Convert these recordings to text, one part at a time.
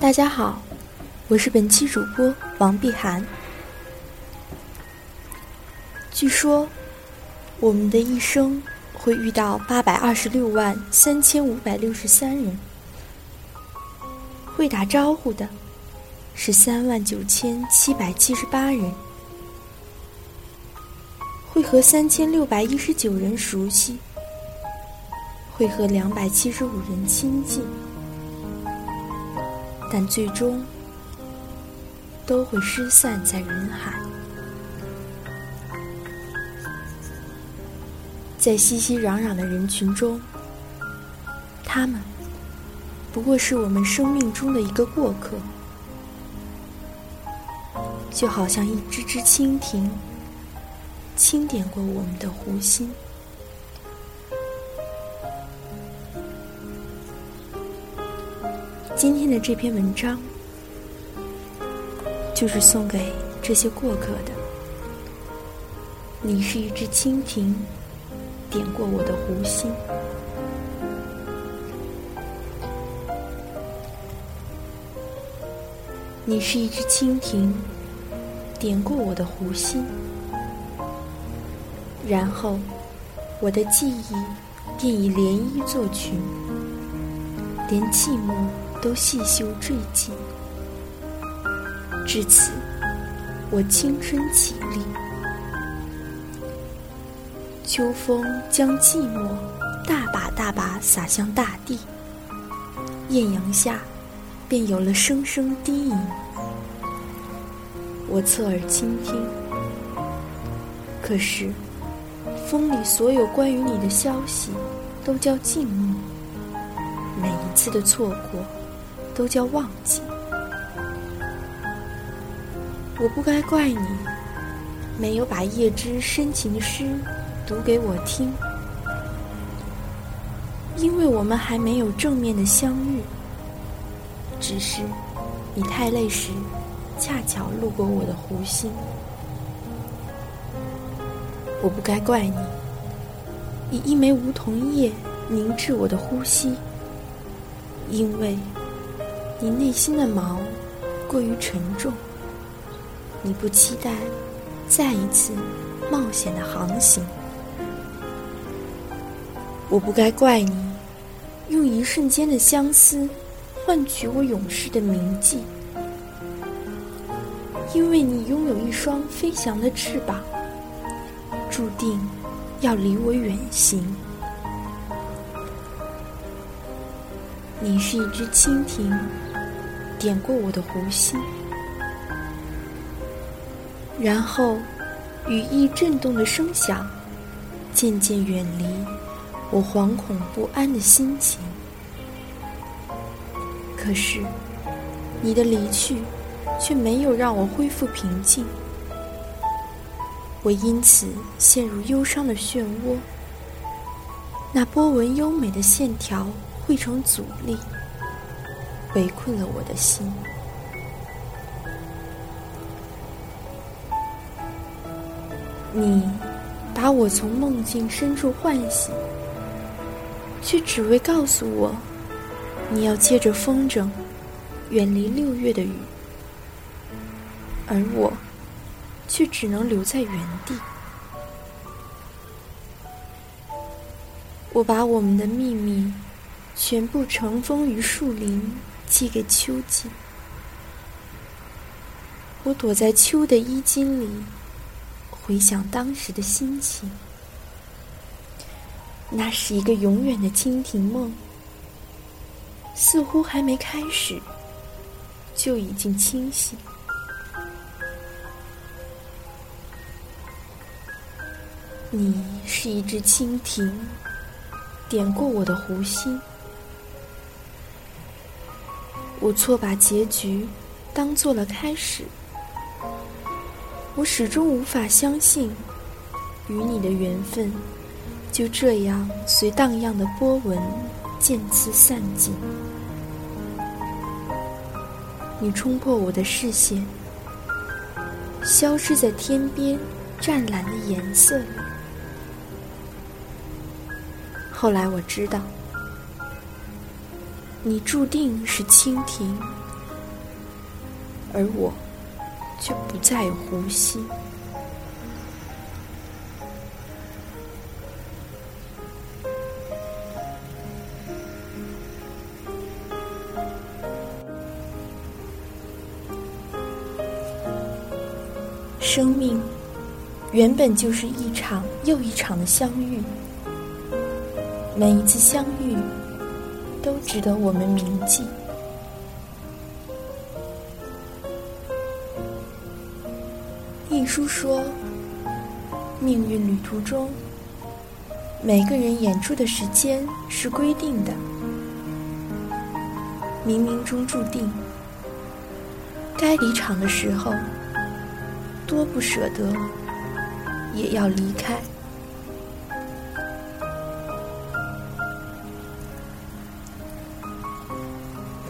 大家好，我是本期主播王碧涵。据说，我们的一生会遇到八百二十六万三千五百六十三人，会打招呼的是三万九千七百七十八人，会和三千六百一十九人熟悉，会和两百七十五人亲近。但最终都会失散在人海，在熙熙攘攘的人群中，他们不过是我们生命中的一个过客，就好像一只只蜻蜓，轻点过我们的湖心。今天的这篇文章，就是送给这些过客的。你是一只蜻蜓，点过我的湖心。你是一只蜻蜓，点过我的湖心。然后，我的记忆便以涟漪作群，连寂寞。都细修坠迹，至此，我青春起立。秋风将寂寞大把大把洒向大地，艳阳下，便有了声声低吟。我侧耳倾听，可是，风里所有关于你的消息，都叫静默。每一次的错过。都叫忘记。我不该怪你，没有把叶芝深情的诗读给我听，因为我们还没有正面的相遇。只是你太累时，恰巧路过我的湖心。我不该怪你，以一枚梧桐叶凝滞我的呼吸，因为。你内心的锚过于沉重，你不期待再一次冒险的航行。我不该怪你，用一瞬间的相思换取我永世的铭记，因为你拥有一双飞翔的翅膀，注定要离我远行。你是一只蜻蜓。点过我的湖心，然后羽翼震动的声响渐渐远离我惶恐不安的心情。可是，你的离去却没有让我恢复平静，我因此陷入忧伤的漩涡。那波纹优美的线条汇成阻力。围困了我的心，你把我从梦境深处唤醒，却只为告诉我，你要借着风筝远离六月的雨，而我却只能留在原地。我把我们的秘密全部尘封于树林。寄给秋季，我躲在秋的衣襟里，回想当时的心情。那是一个永远的蜻蜓梦，似乎还没开始，就已经清醒。你是一只蜻蜓，点过我的湖心。我错把结局当做了开始。我始终无法相信，与你的缘分就这样随荡漾的波纹渐次散尽。你冲破我的视线，消失在天边湛蓝的颜色里。后来我知道，你注定是蜻蜓，而我。却不再有呼吸。生命原本就是一场又一场的相遇，每一次相遇都值得我们铭记。一书说，命运旅途中，每个人演出的时间是规定的，冥冥中注定，该离场的时候，多不舍得，也要离开。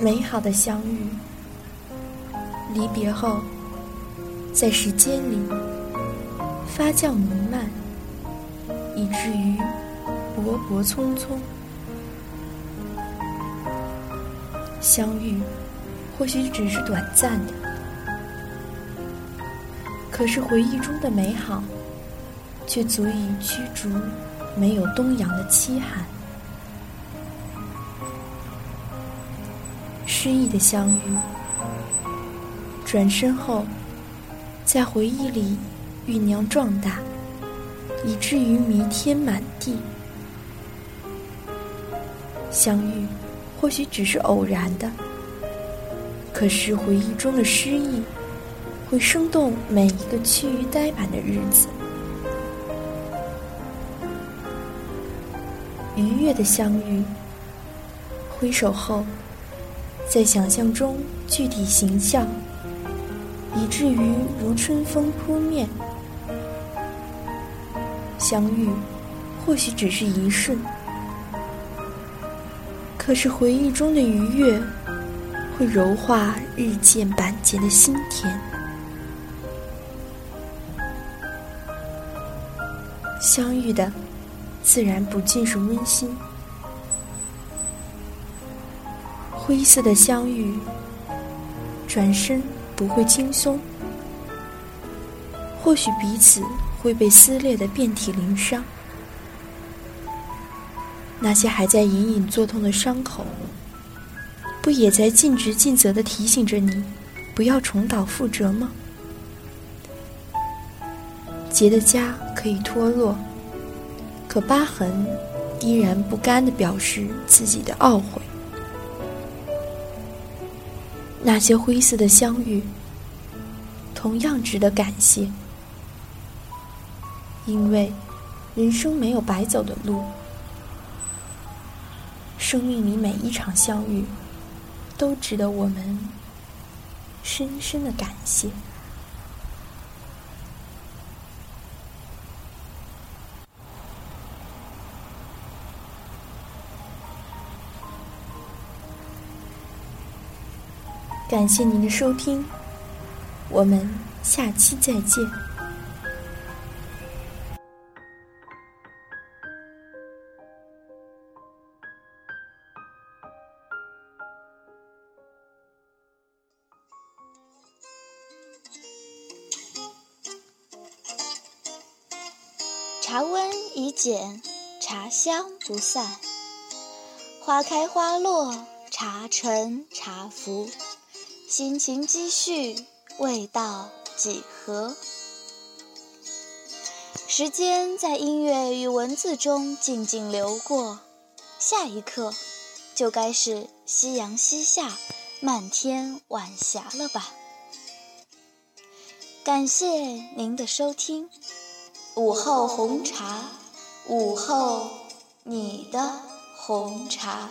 美好的相遇，离别后。在时间里发酵弥漫，以至于勃勃匆匆。相遇或许只是短暂的，可是回忆中的美好，却足以驱逐没有东阳的凄寒。诗意的相遇，转身后。在回忆里酝酿壮大，以至于弥天满地。相遇或许只是偶然的，可是回忆中的诗意会生动每一个趋于呆板的日子。愉悦的相遇，挥手后，在想象中具体形象。以至于如春风扑面，相遇或许只是一瞬，可是回忆中的愉悦会柔化日渐板结的心田。相遇的自然不尽是温馨，灰色的相遇，转身。不会轻松，或许彼此会被撕裂的遍体鳞伤。那些还在隐隐作痛的伤口，不也在尽职尽责的提醒着你，不要重蹈覆辙吗？结的痂可以脱落，可疤痕依然不甘的表示自己的懊悔。那些灰色的相遇，同样值得感谢，因为人生没有白走的路，生命里每一场相遇，都值得我们深深的感谢。感谢您的收听，我们下期再见。茶温已减，茶香不散，花开花落，茶沉茶浮。心情积蓄，味道几何？时间在音乐与文字中静静流过，下一刻就该是夕阳西下，漫天晚霞了吧？感谢您的收听，午后红茶，午后你的。红茶。